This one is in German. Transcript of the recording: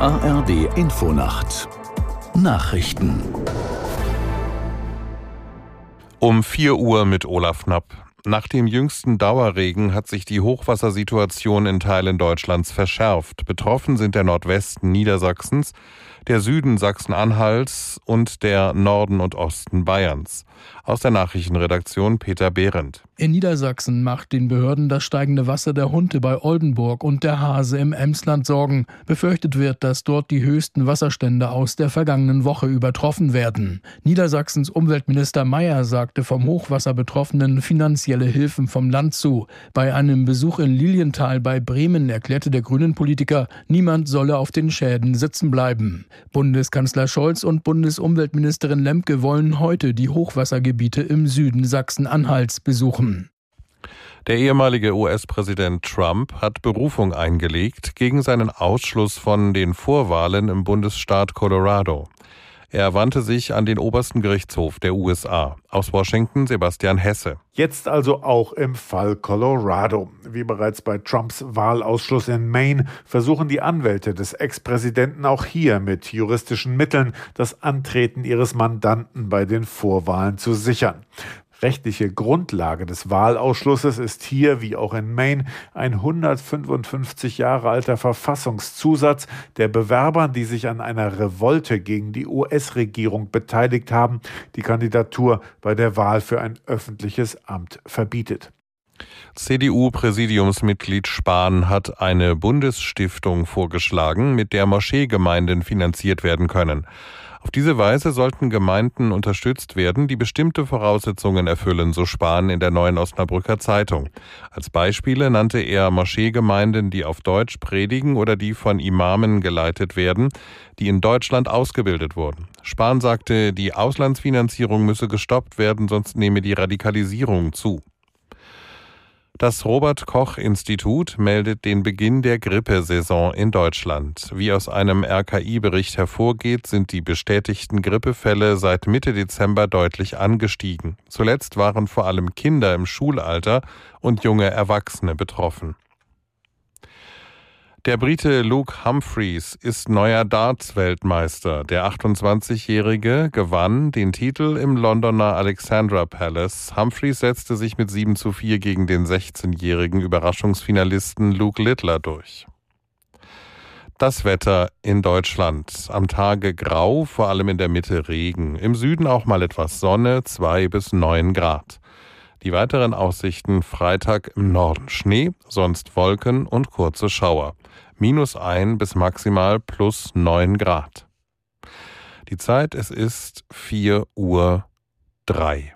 ARD Infonacht Nachrichten um 4 Uhr mit Olaf Knapp. Nach dem jüngsten Dauerregen hat sich die Hochwassersituation in Teilen Deutschlands verschärft. Betroffen sind der Nordwesten Niedersachsens, der Süden Sachsen-Anhalts und der Norden und Osten Bayerns. Aus der Nachrichtenredaktion Peter Behrendt. In Niedersachsen macht den Behörden das steigende Wasser der Hunte bei Oldenburg und der Hase im Emsland Sorgen. Befürchtet wird, dass dort die höchsten Wasserstände aus der vergangenen Woche übertroffen werden. Niedersachsens Umweltminister Mayer sagte vom Hochwasser Betroffenen finanzielle Hilfen vom Land zu. Bei einem Besuch in Lilienthal bei Bremen erklärte der Grünen-Politiker, niemand solle auf den Schäden sitzen bleiben. Bundeskanzler Scholz und Bundesumweltministerin Lemke wollen heute die Hochwassergebiete im Süden Sachsen-Anhalts besuchen. Der ehemalige US-Präsident Trump hat Berufung eingelegt gegen seinen Ausschluss von den Vorwahlen im Bundesstaat Colorado. Er wandte sich an den obersten Gerichtshof der USA. Aus Washington Sebastian Hesse. Jetzt also auch im Fall Colorado. Wie bereits bei Trumps Wahlausschluss in Maine versuchen die Anwälte des Ex-Präsidenten auch hier mit juristischen Mitteln das Antreten ihres Mandanten bei den Vorwahlen zu sichern. Rechtliche Grundlage des Wahlausschlusses ist hier, wie auch in Maine, ein 155 Jahre alter Verfassungszusatz, der Bewerbern, die sich an einer Revolte gegen die US-Regierung beteiligt haben, die Kandidatur bei der Wahl für ein öffentliches Amt verbietet. CDU-Präsidiumsmitglied Spahn hat eine Bundesstiftung vorgeschlagen, mit der Moscheegemeinden finanziert werden können. Auf diese Weise sollten Gemeinden unterstützt werden, die bestimmte Voraussetzungen erfüllen, so Spahn in der neuen Osnabrücker Zeitung. Als Beispiele nannte er Moscheegemeinden, die auf Deutsch predigen oder die von Imamen geleitet werden, die in Deutschland ausgebildet wurden. Spahn sagte, die Auslandsfinanzierung müsse gestoppt werden, sonst nehme die Radikalisierung zu. Das Robert Koch Institut meldet den Beginn der Grippesaison in Deutschland. Wie aus einem RKI-Bericht hervorgeht, sind die bestätigten Grippefälle seit Mitte Dezember deutlich angestiegen. Zuletzt waren vor allem Kinder im Schulalter und junge Erwachsene betroffen. Der Brite Luke Humphreys ist neuer Darts-Weltmeister. Der 28-Jährige gewann den Titel im Londoner Alexandra Palace. Humphreys setzte sich mit 7 zu 4 gegen den 16-jährigen Überraschungsfinalisten Luke Littler durch. Das Wetter in Deutschland. Am Tage grau, vor allem in der Mitte Regen. Im Süden auch mal etwas Sonne, 2 bis 9 Grad. Die weiteren Aussichten Freitag im Norden Schnee, sonst Wolken und kurze Schauer minus ein bis maximal plus neun Grad. Die Zeit, es ist vier Uhr drei.